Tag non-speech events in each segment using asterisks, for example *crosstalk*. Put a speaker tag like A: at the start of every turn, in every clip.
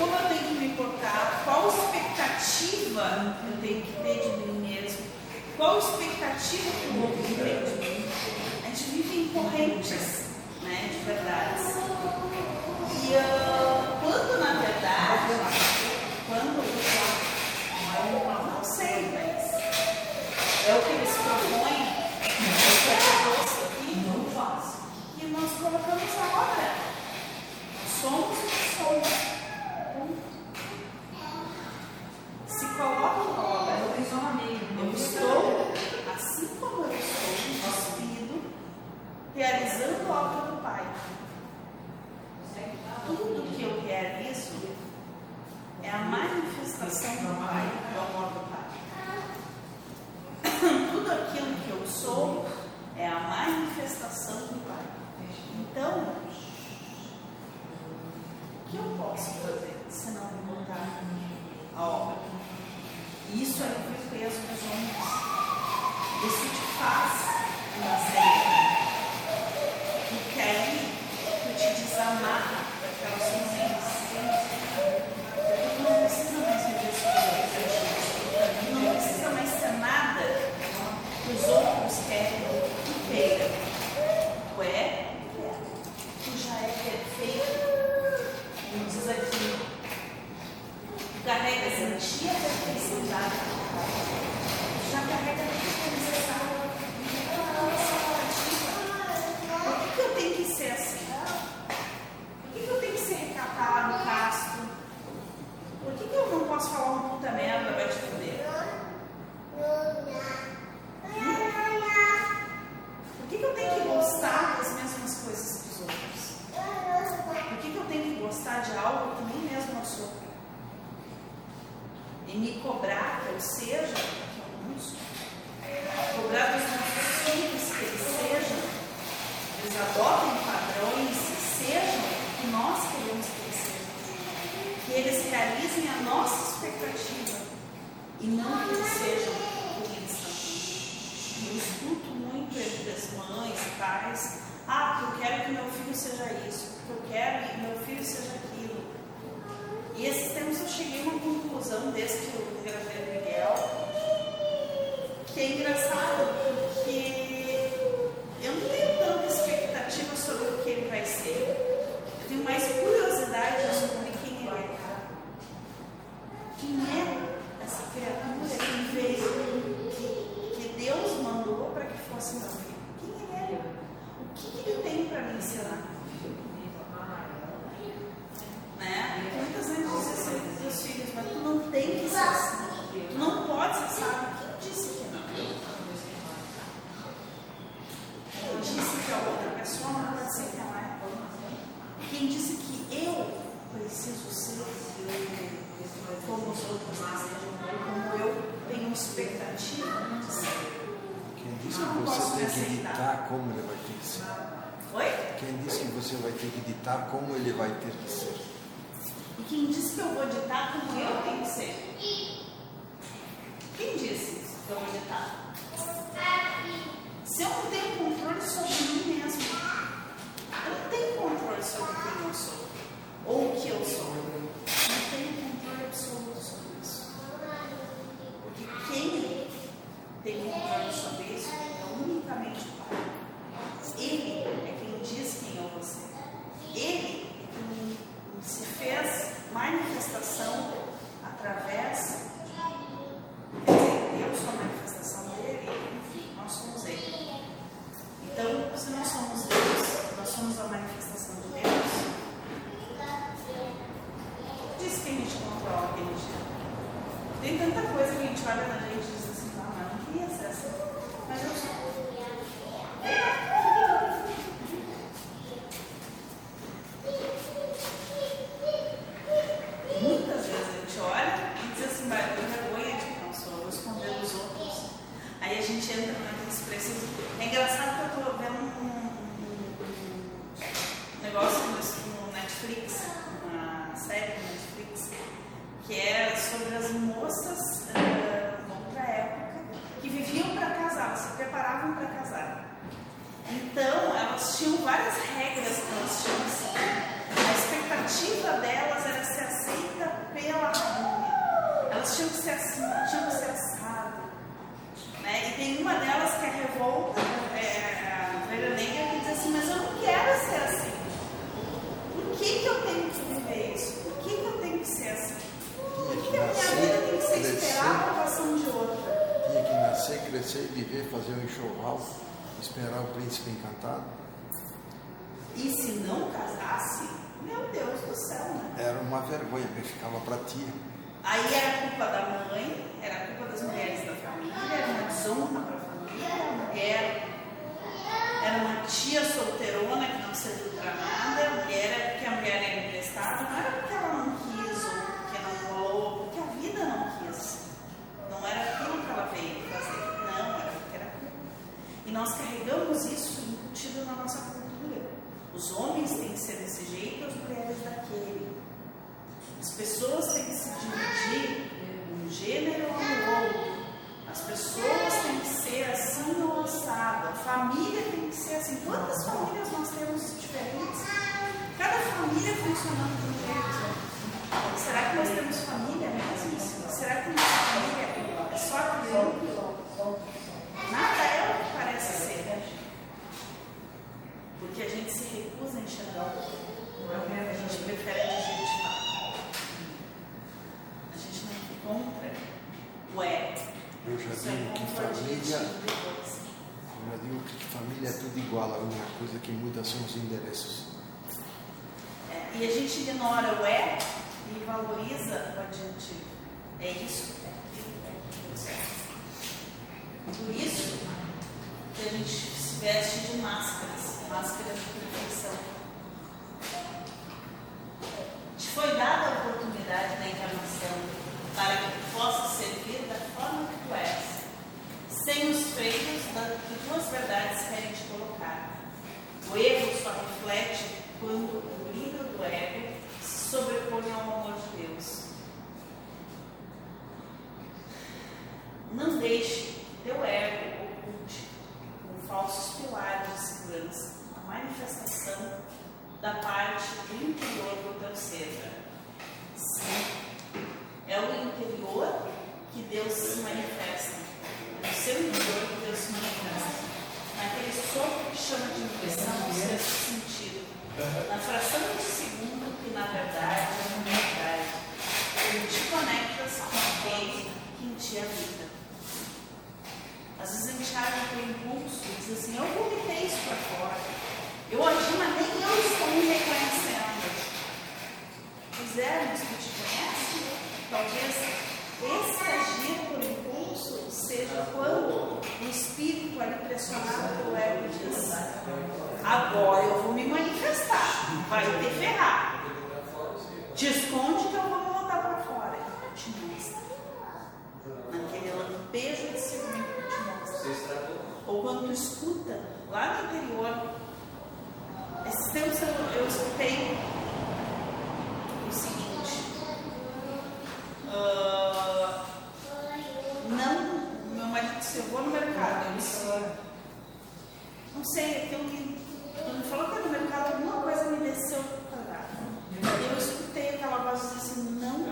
A: como eu tenho que me portar, qual expectativa eu tenho que ter de mim mesmo, qual expectativa que o outro tem de mim. A gente vive em correntes né, de verdades. E uh, quando na verdade, quando não sei, mas é o que eles propõem, é que aqui, não faço. E nós colocamos a obra. Somos o que somos. Se coloca a obra, eu estou, assim como eu estou, despido, realizando a obra do Pai. Tudo que eu realizo é a manifestação do Pai, do amor do Pai. Tudo aquilo que eu sou é a manifestação do Pai. Então, o que eu posso fazer se não me botar a obra? Isso é o peso dos homens. Isso te faz uma série. Porque aí tu te desamarra daquelas consciências. Tu não precisa mais viver sobre Tu não precisa mais ser nada que os outros querem que queira. Tu é, tu já é perfeito. Como diz aqui, tu carregas em ti a perfeição já carrega tudo que é necessário. Por que, que eu tenho que ser assim? Por que, que eu tenho que ser recatado, casto? Por que, que eu não posso falar uma puta merda, vai te foder? Por que, que eu tenho que gostar das mesmas coisas que os outros? Por que, que eu tenho que gostar de algo que nem mesmo eu sou? E me cobrar que eu seja que eu não sou. Cobrar dos nossos filhos que eles sejam, eles adotem padrões e sejam o que nós queremos que eles sejam. Que eles realizem a nossa expectativa e não que eles sejam o que eles são. Eu escuto muito entre as mães, pais, ah, porque eu quero que meu filho seja isso, porque eu quero que meu filho seja aquilo. E esses tempos eu cheguei a uma conclusão desde que eu gravei o Miguel, que é engraçado, porque eu não tenho tanta expectativa sobre o que ele vai ser. Eu tenho mais curiosidade de descobrir quem ele é. Quem é essa criatura que veio, que, que Deus mandou para que fosse meu filho? Quem ele é? O que, que ele tem para me ensinar? Né? Porque muitas vezes dizem assim para os seus filhos, mas tu não tem que ser assim. Tu não pode ser sábio. Quem disse que não? Quem disse que a outra pessoa não pode ser que ela é? Quem disse que eu preciso ser como os outros desejam, como eu tenho expectativa de ser?
B: Quem disse que você tem que ditar como ele vai ter que ser?
A: Oi?
B: Quem disse que você vai ter que ditar como ele vai ter que ser?
A: E quem disse que eu vou ditar como eu tenho que ser? Quem disse que eu vou ditar? Se eu não tenho controle sobre mim mesmo, eu não tenho controle sobre quem eu sou ou o que eu sou. Eu não tenho controle absoluto sobre isso. Porque quem tem controle sobre isso é unicamente os
B: endereços.
A: É, e a gente ignora o é e valoriza o adjetivo. É isso, é. Por isso que a gente se veste de máscaras, máscaras de perfeição. Te foi dada a oportunidade da encarnação para que tu possas servir da forma que tu és, sem os freios que tuas verdades querem. O erro só reflete quando o brilho do ego se sobrepõe ao amor de Deus. Não deixe que teu ego oculte com falsos pilares de segurança a manifestação da parte interior do teu ser. Sim, é o interior que Deus se manifesta. É no seu interior que Deus se manifesta. Naquele sopro chama de impressão do sexto sentido. Na fração de segundo que na verdade é uma verdade. Tu te conectas com aquele que em ti habita. Às vezes a gente age por impulso e diz assim, eu vomitei isso para fora. Eu agi, mas nem eu estou me reconhecendo. Pois é, tu te conhece? Talvez esse agir por impulso seja quando o espírito é pelo ego diz, agora eu vou me manifestar, vai ter ferrar. Te esconde que eu vou botar para fora. Te mostra. Naquele lampejo de segundo que te mostra. Ou quando tu escuta lá no interior, tempos eu, escutei o seguinte. ah, não, meu marido vou no mercado. Eu disse, não sei, aquilo que. Quando falou que era no mercado, alguma coisa me desceu quadrado. E eu escutei aquela voz dizer assim, não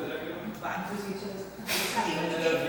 A: vai. Eu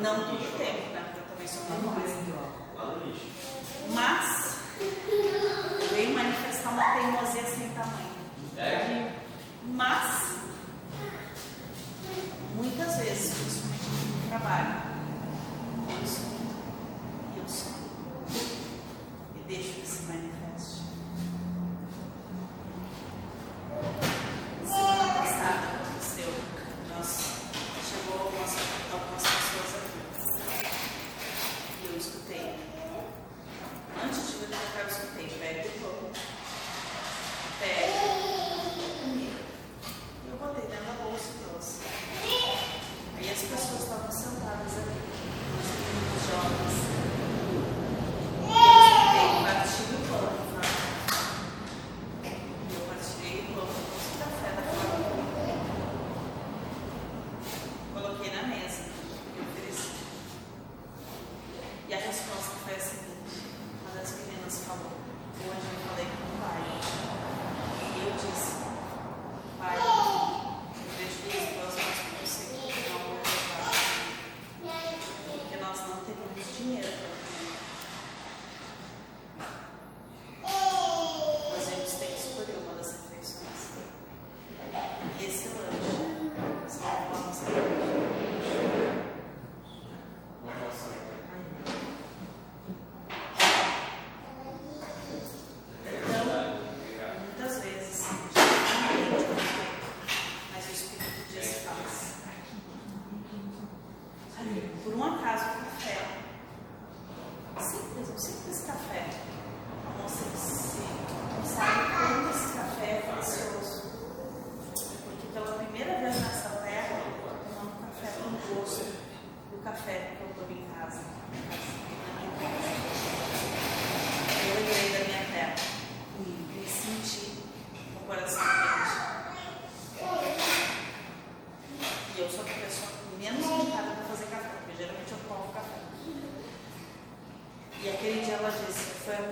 A: Não. veces.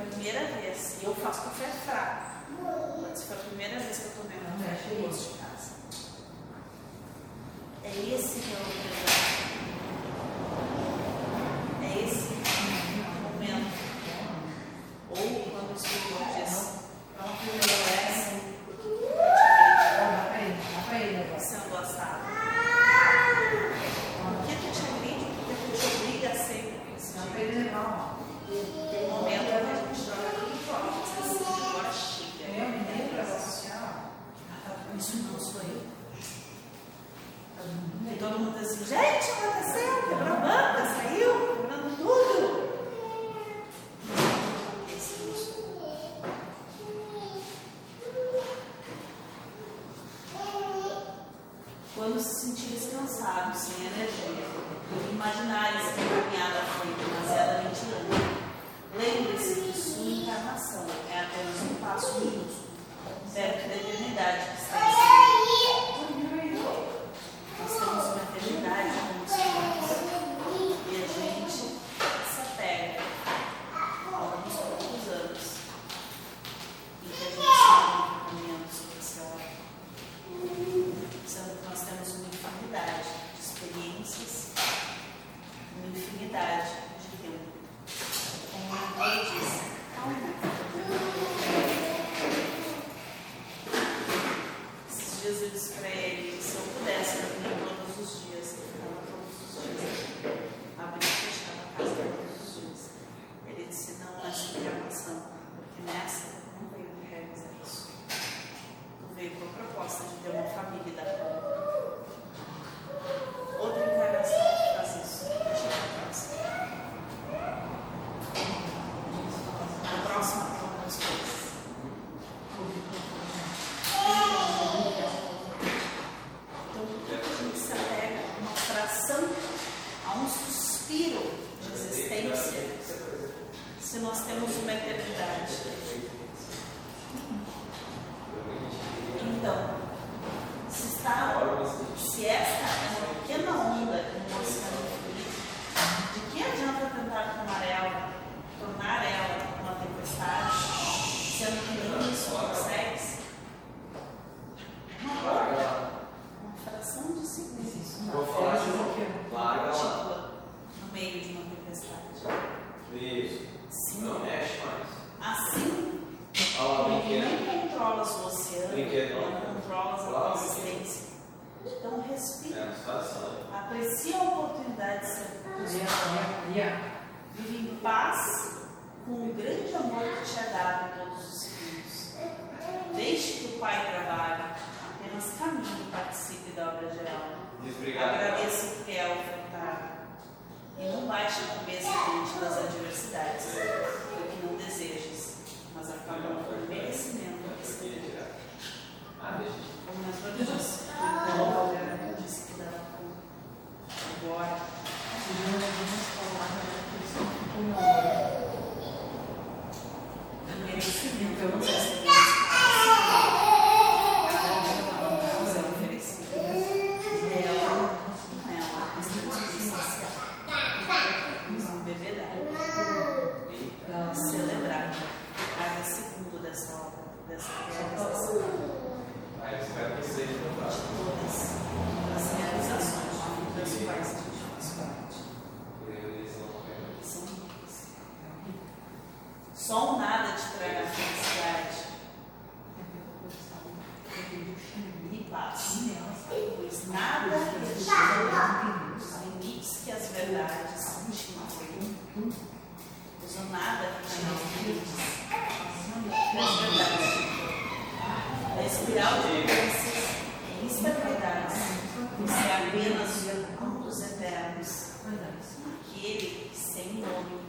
A: primeira vez. E eu faço com fé fraca. analisar a caminhada foi demasiadamente longa, lembre-se que sua encarnação é apenas um passo minúsculo, certo? Da eternidade. social de crenças e instabilidades é apenas um dos eternos, aquele sem nome.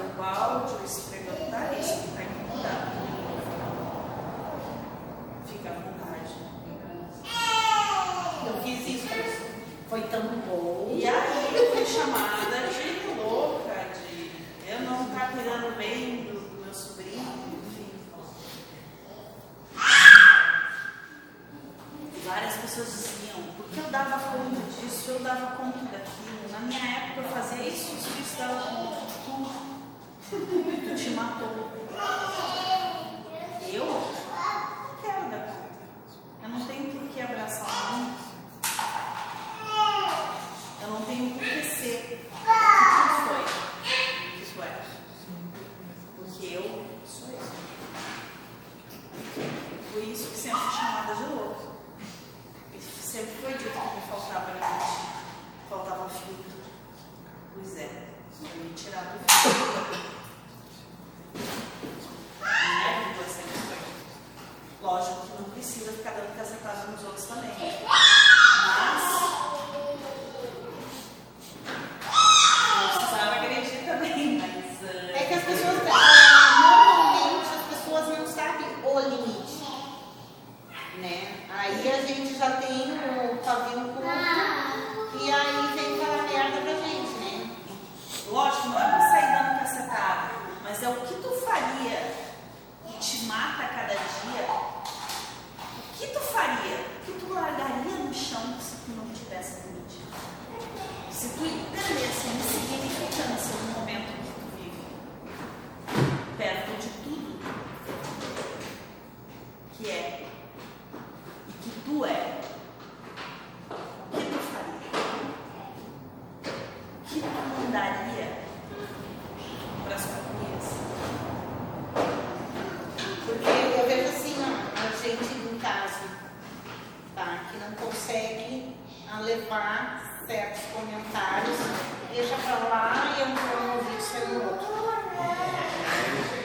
A: o balde, o esfregão, tá isso. Eu me tirar do. Né? Depois sempre foi. Lógico que não precisa ficar dando cacetada nos outros também. Mas. Não precisava agredir também, mas. ah,
C: É que as pessoas, ah, normalmente as pessoas não sabem o limite, né? Aí a gente já tem o pavio curto e aí vem falar merda pra gente, né?
A: Lógico, não é pra sair dando cacetada, mas é o que tu faria que te mata a cada dia. O que tu faria? O que tu largaria no chão se tu não tivesse limite? Se tu entendesse a insignificância do momento que tu vive, perto de tudo que é e que tu é, o que tu faria? O que tu mandaria para sua criança?
C: Porque eu vejo assim, ó, a gente no caso, tá, que não consegue levar certos comentários, deixa pra lá e entrou no vídeo sai no outro.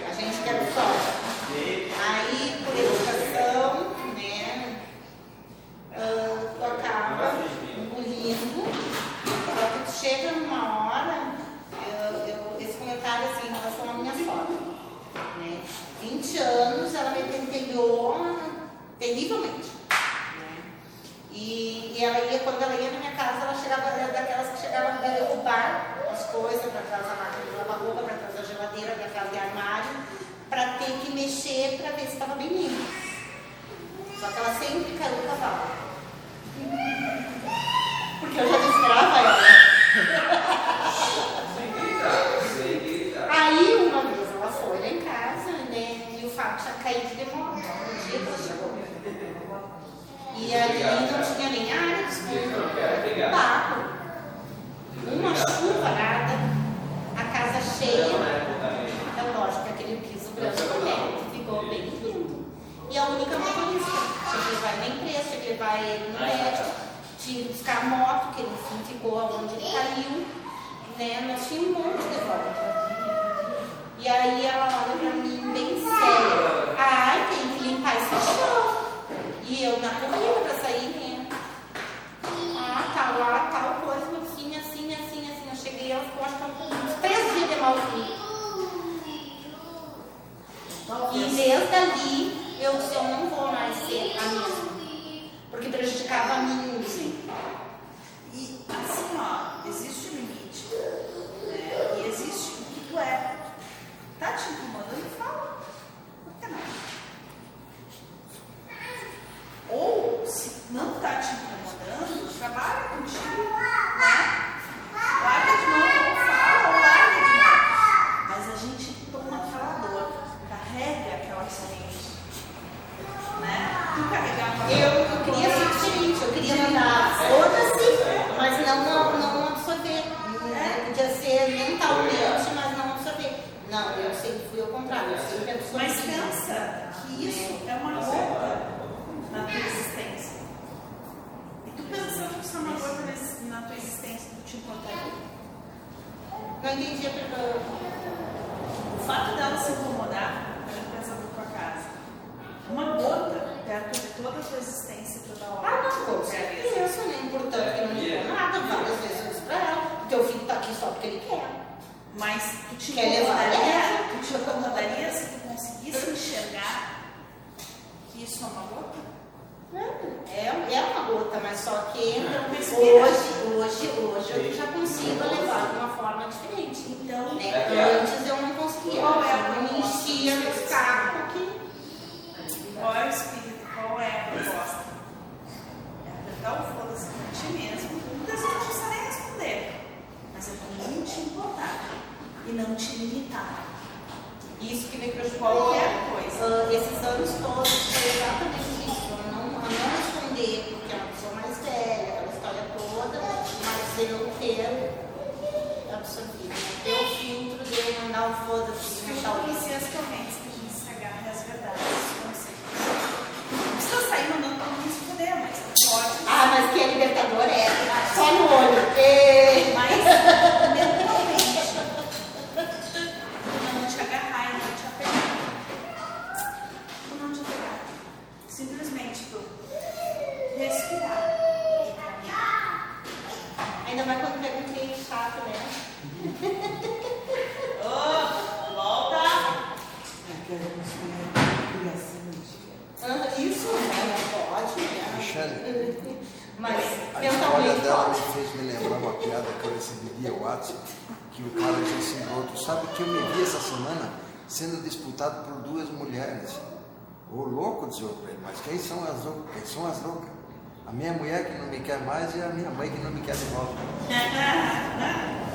C: A gente quer o sol. Aí, por educação, né, ah, tu acaba engolindo, só que tu chega numa hora, eu, eu- esse comentário assim, em relação à minha sogra, né, 20 anos ela me pentelhou terrivelmente, né, e, e ela ia, quando ela ia na minha era daquelas que chegavam a derrubar as coisas para trás da máquina de lavar roupa, para trás da geladeira, para trás do armário, para ter que mexer para ver se estava bem limpo. Só que ela sempre caiu do cavalo. Porque eu já desesperava ela.
D: Gritar.
C: Aí uma vez ela foi lá em casa, né? E o Fábio tinha caído de moto no dia ela chegou. E ali não tinha nem área de
D: Eu não quero
C: esconder.
D: pegar.
C: Barro. Uma chuvarada, a casa cheia.
D: Não é também.
C: É lógico que aquele piso branco também ficou bem lindo. E a única motorista. Tinha que levar ele na empresa, tinha que levar ele no médico, tinha que buscar a moto, que ele enfim, ficou onde ele caiu. Né? Nós tínhamos um monte de volta. E aí ela olha pra mim bem séria. Ai, tem que limpar esse chão. E eu na corrida pra sair, né? Ah, tá lá, tal coisa, assim, assim, assim, assim. Eu cheguei, ela ficou acho que uns três dias de mal fim. E desde ali, eu disse, eu não vou mais ser a mesma. Porque prejudicava a mim, assim.
A: E assim, ó, existe um limite. Né? E existe o que tu é. Tá te incomodando? Fala. Por que não? Ou, se não tá te incomodando, trabalha contigo. Né? Larga de mão, ou fala, ou larga de mão. Mas a gente toma aquela dor, Né?
C: Eu, eu queria ser diferente, eu queria mandar foda-se, mas não, não, não absorver. Né? Podia ser mentalmente, mas não absorver. Não, eu sempre fui ao contrário, eu sempre absorvi.
A: Mas pensa que isso é uma gota na tua existência. E tu pensando que isso é uma nesse- na tua existência, tu te importaria?
C: Não entendi a pergunta.
A: O fato dela se incomodar com a limpeza da tua casa é uma de toda a tua existência, toda hora.
C: Ah, não, com certeza, né? Importante que não me incomoda. Várias vezes eu disse pra ela, teu filho tá aqui só porque ele quer.
A: Mas tu te
C: Quer levar
A: incomodaria,
C: ela?
A: tu te incomodaria se tu conseguisse enxergar que isso é uma gota?
C: É, é uma gota, mas só que hoje, hoje, hoje eu já consigo levar de uma forma diferente.
A: Então,
C: Né?
D: É
C: Antes eu não conseguia.
A: Qual é a
C: eu me enchia no saco que
A: Qual é o espírito? qual é a proposta. Apertar o foda-se para ti mesmo, muitas vezes eu precisarei responder, mas é para não te importar e não te limitar.
C: Isso que me prejudicou
A: qualquer coisa.
C: Uh, esses anos todos foi exatamente isso. Eu não, a não responder, porque é uma pessoa mais velha, aquela história toda, mas eu ter absorvido. Ter o filtro de mandar um foda-se.
A: Eu comecei as correntes.
B: sendo disputado por duas mulheres. O louco disse para ele, mas quem são as loucas? Quem são as loucas? A minha mulher que não me quer mais e a minha mãe que não me quer de volta. *laughs*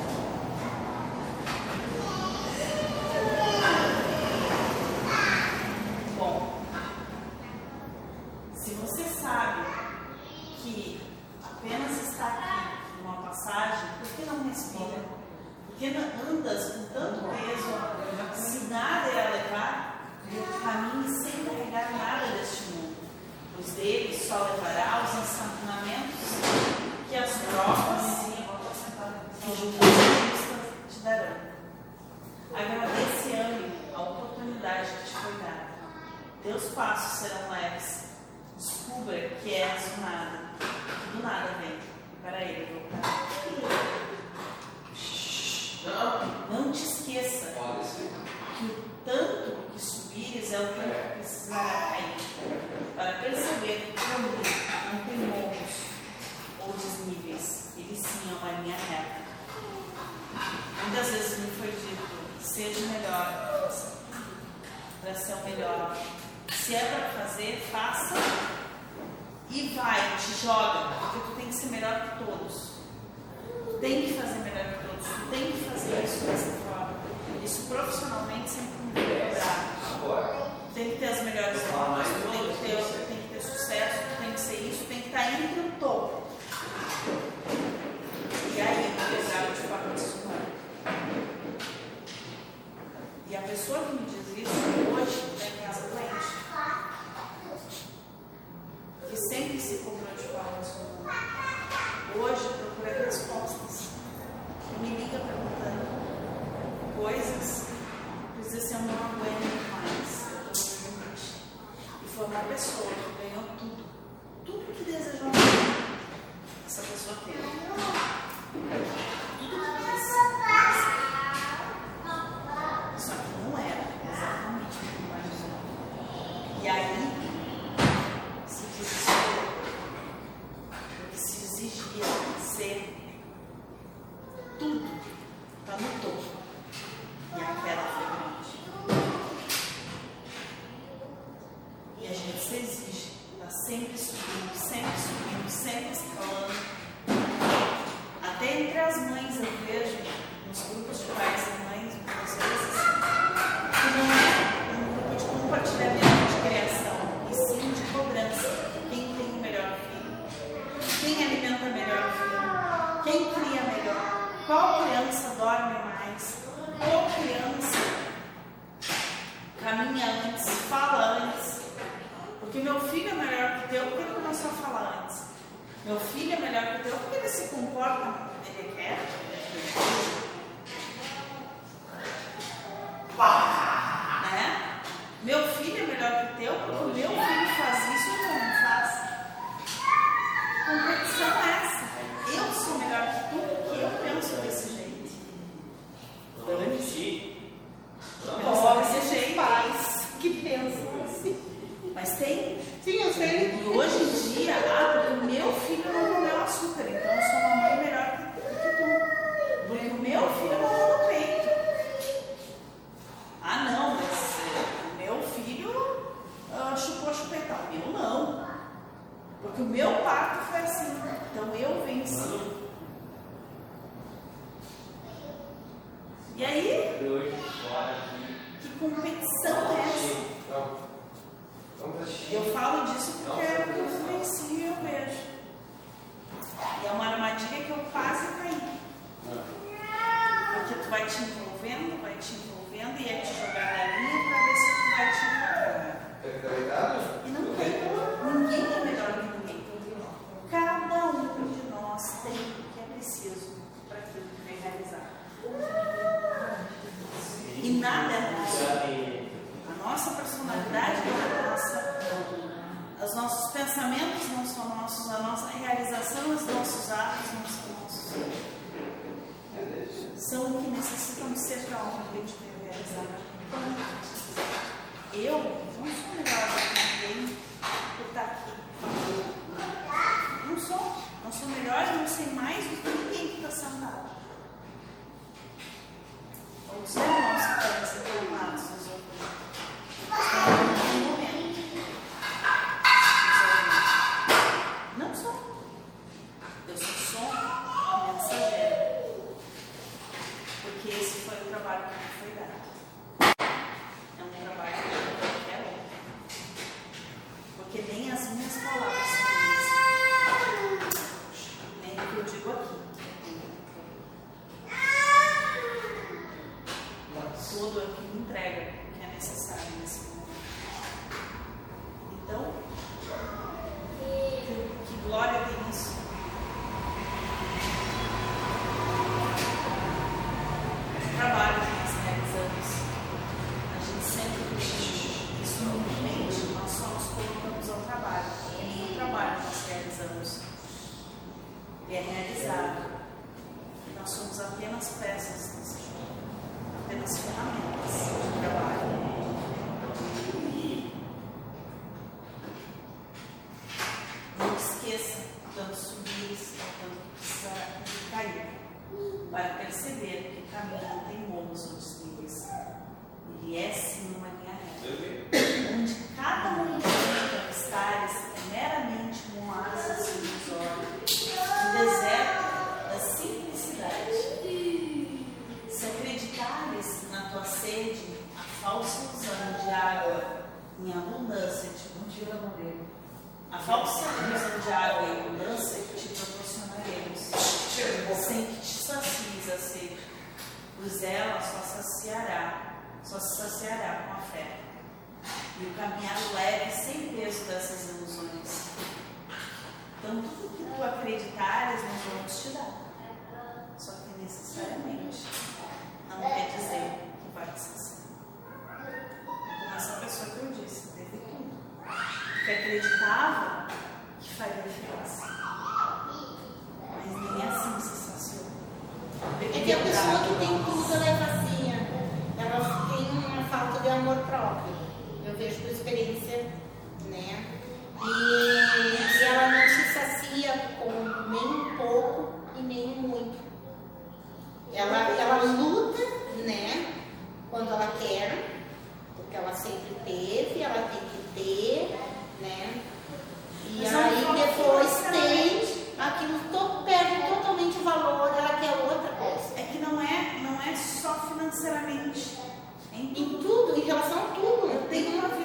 A: melhor. Se é para fazer, faça e vai, te joga, porque tu tem que ser melhor que todos. Tu tem que fazer melhor que todos, tu tem que fazer isso dessa forma. Isso profissionalmente sempre me
D: quebrar.
A: Tem que ter as melhores formas, tu tem que ter, tem que ter sucesso, tu tem que ser isso, tem que estar entre o topo. E nada é nosso. A nossa personalidade não é nossa. Os nossos pensamentos não são nossos. A nossa realização, os nossos atos não são nossos. São o que necessitam de ser para onde a gente veio realizar. Eu não sou melhor do que ninguém por estar aqui. Não sou. Não sou melhor não sei mais do que ninguém que está sentado. Os irmãos pois ela só saciará, só se saciará com a fé. E o caminhar leve sem peso dessas ilusões. Então, tudo que tu acreditares, nós vamos te dar. Só que necessariamente não quer dizer que vai te saciar. Então, essa pessoa que eu disse, teve tudo. Que acreditava que faria diferença. Mas nem assim se.
C: É que a pessoa que tem tudo, ela é vazia. Ela tem uma falta de amor próprio. Eu vejo por experiência, né? E, e ela não se sacia com nem um pouco e nem muito. Ela, ela luta, né? Quando ela quer, porque ela sempre teve, ela tem que ter, né? E
A: Mas ela
C: aí depois tem aquilo todo
A: é só financeiramente. Em, tudo,
C: em relação a tudo. Eu tenho uma
A: vida